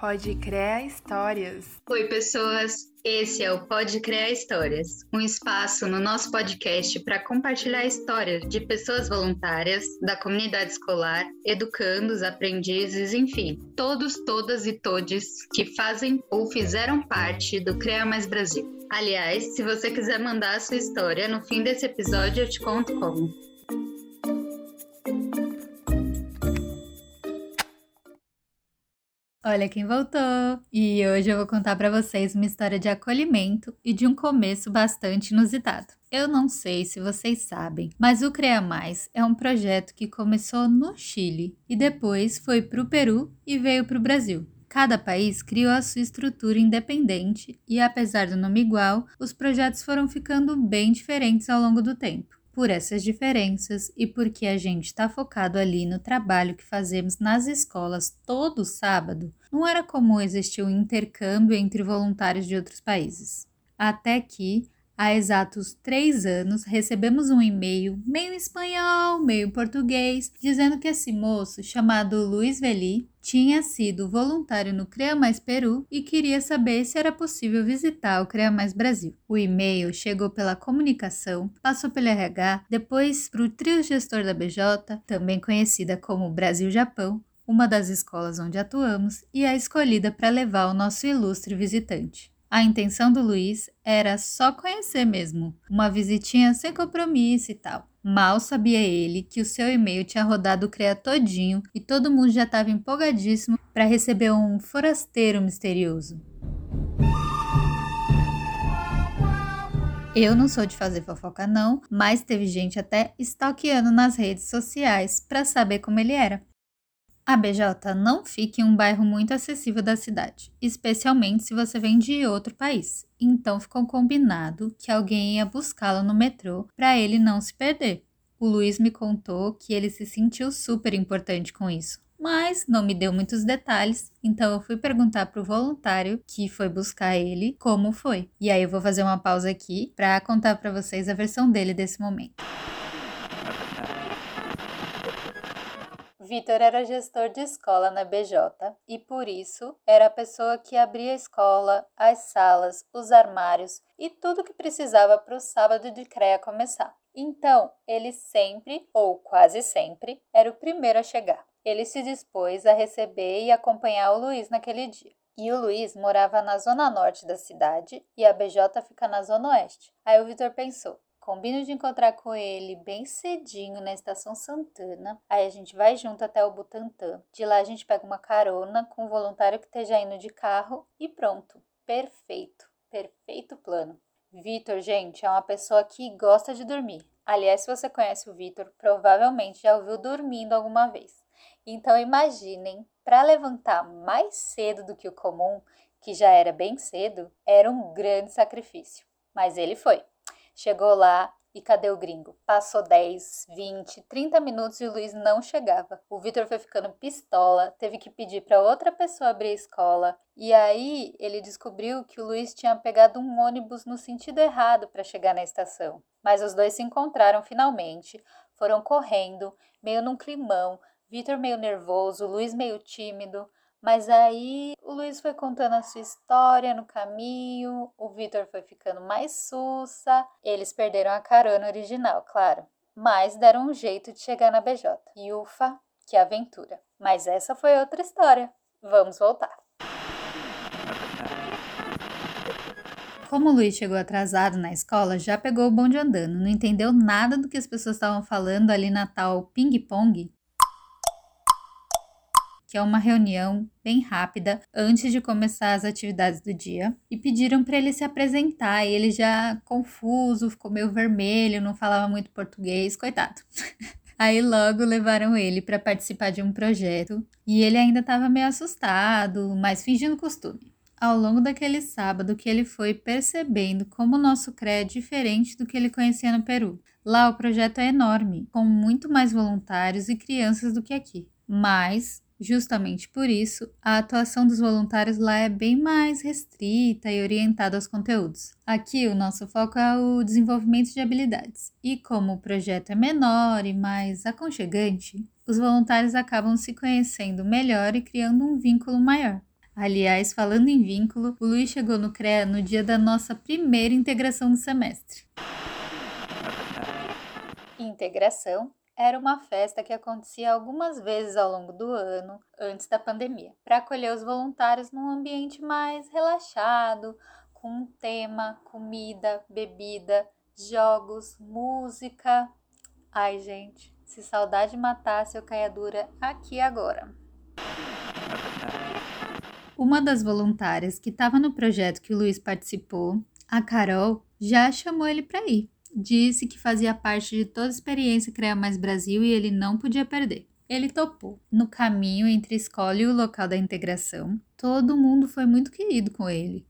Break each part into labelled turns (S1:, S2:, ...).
S1: Pode Criar Histórias.
S2: Oi, pessoas. Esse é o Pode Criar Histórias, um espaço no nosso podcast para compartilhar histórias de pessoas voluntárias, da comunidade escolar, educandos, aprendizes, enfim, todos, todas e todes que fazem ou fizeram parte do Criar Mais Brasil. Aliás, se você quiser mandar a sua história, no fim desse episódio eu te conto como.
S3: Olha quem voltou! E hoje eu vou contar para vocês uma história de acolhimento e de um começo bastante inusitado. Eu não sei se vocês sabem, mas o CREA Mais é um projeto que começou no Chile e depois foi para o Peru e veio para o Brasil. Cada país criou a sua estrutura independente e, apesar do nome igual, os projetos foram ficando bem diferentes ao longo do tempo por essas diferenças e porque a gente está focado ali no trabalho que fazemos nas escolas todo sábado, não era comum existir um intercâmbio entre voluntários de outros países. Até que, há exatos três anos, recebemos um e-mail, meio espanhol, meio português, dizendo que esse moço, chamado Luiz Veli, tinha sido voluntário no CREA Mais Peru e queria saber se era possível visitar o CREA Mais Brasil. O e-mail chegou pela comunicação, passou pelo RH, depois para o trio gestor da BJ, também conhecida como Brasil-Japão, uma das escolas onde atuamos e a escolhida para levar o nosso ilustre visitante. A intenção do Luiz era só conhecer mesmo, uma visitinha sem compromisso e tal. Mal sabia ele que o seu e-mail tinha rodado o CREA todinho e todo mundo já estava empolgadíssimo para receber um forasteiro misterioso. Eu não sou de fazer fofoca não, mas teve gente até stalkeando nas redes sociais para saber como ele era. A BJ não fica em um bairro muito acessível da cidade, especialmente se você vem de outro país. Então ficou combinado que alguém ia buscá-lo no metrô para ele não se perder. O Luiz me contou que ele se sentiu super importante com isso, mas não me deu muitos detalhes, então eu fui perguntar para o voluntário que foi buscar ele como foi. E aí eu vou fazer uma pausa aqui para contar para vocês a versão dele desse momento. Vitor era gestor de escola na BJ e, por isso, era a pessoa que abria a escola, as salas, os armários e tudo que precisava para o sábado de CREA começar. Então, ele sempre, ou quase sempre, era o primeiro a chegar. Ele se dispôs a receber e acompanhar o Luiz naquele dia. E o Luiz morava na zona norte da cidade e a BJ fica na zona oeste. Aí o Vitor pensou: Combino de encontrar com ele bem cedinho na estação Santana. Aí a gente vai junto até o Butantã. De lá a gente pega uma carona com um voluntário que esteja indo de carro e pronto. Perfeito, perfeito plano. Vitor, gente, é uma pessoa que gosta de dormir. Aliás, se você conhece o Vitor, provavelmente já ouviu dormindo alguma vez. Então imaginem, para levantar mais cedo do que o comum, que já era bem cedo, era um grande sacrifício. Mas ele foi. Chegou lá e cadê o gringo? Passou 10, 20, 30 minutos e o Luiz não chegava. O Vitor foi ficando pistola, teve que pedir para outra pessoa abrir a escola. E aí ele descobriu que o Luiz tinha pegado um ônibus no sentido errado para chegar na estação. Mas os dois se encontraram finalmente, foram correndo, meio num climão, Vitor meio nervoso, Luiz meio tímido. Mas aí o Luiz foi contando a sua história no caminho, o Vitor foi ficando mais sussa, eles perderam a carona original, claro, mas deram um jeito de chegar na BJ. E ufa, que aventura! Mas essa foi outra história. Vamos voltar. Como o Luiz chegou atrasado na escola, já pegou o bonde andando, não entendeu nada do que as pessoas estavam falando ali na tal ping-pong que é uma reunião bem rápida antes de começar as atividades do dia, e pediram para ele se apresentar. E ele já confuso, ficou meio vermelho, não falava muito português, coitado. Aí logo levaram ele para participar de um projeto e ele ainda estava meio assustado, mas fingindo costume. Ao longo daquele sábado que ele foi percebendo como o nosso CRE é diferente do que ele conhecia no Peru. Lá o projeto é enorme, com muito mais voluntários e crianças do que aqui. Mas Justamente por isso, a atuação dos voluntários lá é bem mais restrita e orientada aos conteúdos. Aqui, o nosso foco é o desenvolvimento de habilidades, e como o projeto é menor e mais aconchegante, os voluntários acabam se conhecendo melhor e criando um vínculo maior. Aliás, falando em vínculo, o Luiz chegou no CREA no dia da nossa primeira integração do semestre. Integração era uma festa que acontecia algumas vezes ao longo do ano, antes da pandemia, para acolher os voluntários num ambiente mais relaxado, com um tema, comida, bebida, jogos, música. Ai, gente, se saudade matasse, eu caia dura aqui agora. Uma das voluntárias que estava no projeto que o Luiz participou, a Carol, já chamou ele para ir disse que fazia parte de toda a experiência Criar Mais Brasil e ele não podia perder. Ele topou. No caminho entre a escola e o local da integração, todo mundo foi muito querido com ele.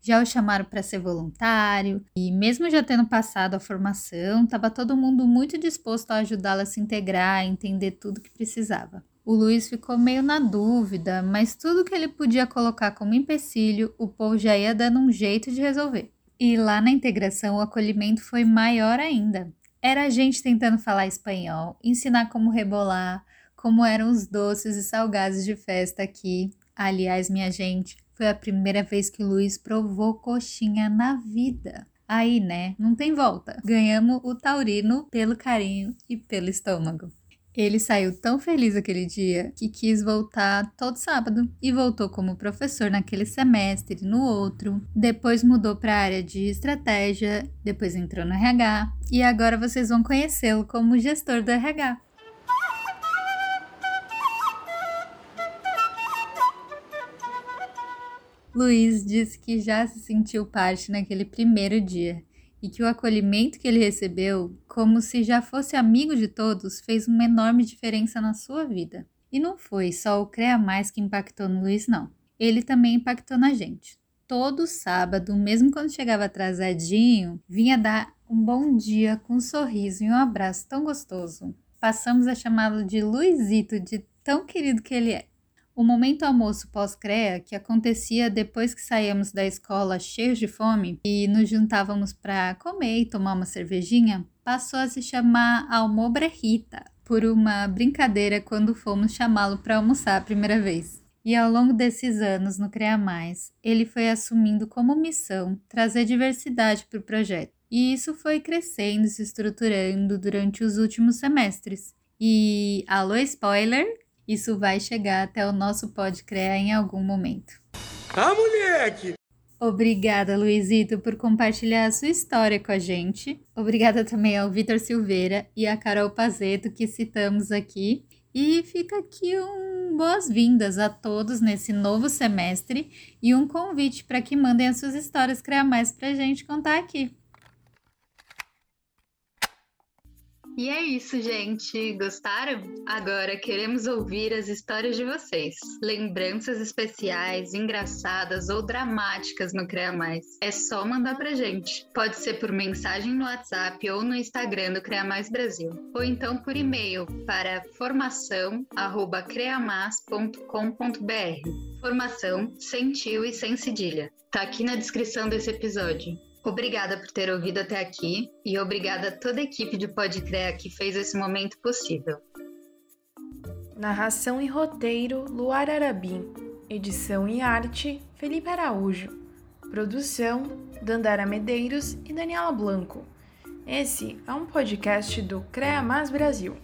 S3: Já o chamaram para ser voluntário e, mesmo já tendo passado a formação, estava todo mundo muito disposto a ajudá-la a se integrar, a entender tudo que precisava. O Luiz ficou meio na dúvida, mas tudo que ele podia colocar como empecilho, o povo já ia dando um jeito de resolver. E lá na integração o acolhimento foi maior ainda. Era a gente tentando falar espanhol, ensinar como rebolar, como eram os doces e salgados de festa aqui. Aliás, minha gente, foi a primeira vez que o Luiz provou coxinha na vida. Aí, né, não tem volta. Ganhamos o taurino pelo carinho e pelo estômago. Ele saiu tão feliz aquele dia que quis voltar todo sábado e voltou como professor naquele semestre, no outro. Depois mudou para a área de estratégia, depois entrou no RH e agora vocês vão conhecê-lo como gestor do RH. Luiz disse que já se sentiu parte naquele primeiro dia e que o acolhimento que ele recebeu, como se já fosse amigo de todos, fez uma enorme diferença na sua vida. E não foi só o CREA Mais que impactou no Luiz, não. Ele também impactou na gente. Todo sábado, mesmo quando chegava atrasadinho, vinha dar um bom dia com um sorriso e um abraço tão gostoso. Passamos a chamá-lo de Luizito, de tão querido que ele é. O momento almoço pós-CREA, que acontecia depois que saíamos da escola cheios de fome e nos juntávamos para comer e tomar uma cervejinha, passou a se chamar Almobrejita, por uma brincadeira quando fomos chamá-lo para almoçar a primeira vez. E ao longo desses anos no CREA Mais, ele foi assumindo como missão trazer diversidade para o projeto. E isso foi crescendo, se estruturando durante os últimos semestres. E, alô spoiler, isso vai chegar até o nosso Pode Criar em algum momento.
S4: Ah, moleque!
S3: Obrigada, Luizito, por compartilhar a sua história com a gente. Obrigada também ao Vitor Silveira e à Carol Pazeto, que citamos aqui. E fica aqui um boas-vindas a todos nesse novo semestre e um convite para que mandem as suas histórias criar mais para a gente contar aqui.
S2: E é isso, gente. Gostaram? Agora queremos ouvir as histórias de vocês. Lembranças especiais, engraçadas ou dramáticas no CREA Mais. É só mandar pra gente. Pode ser por mensagem no WhatsApp ou no Instagram do CREA Mais Brasil. Ou então por e-mail para formação@creamas.com.br. Formação sem tio e sem cedilha. Tá aqui na descrição desse episódio. Obrigada por ter ouvido até aqui e obrigada a toda a equipe de Podcrea que fez esse momento possível.
S1: Narração e roteiro Luar Arabim. Edição e arte Felipe Araújo. Produção Dandara Medeiros e Daniela Blanco. Esse é um podcast do CREA Mais Brasil.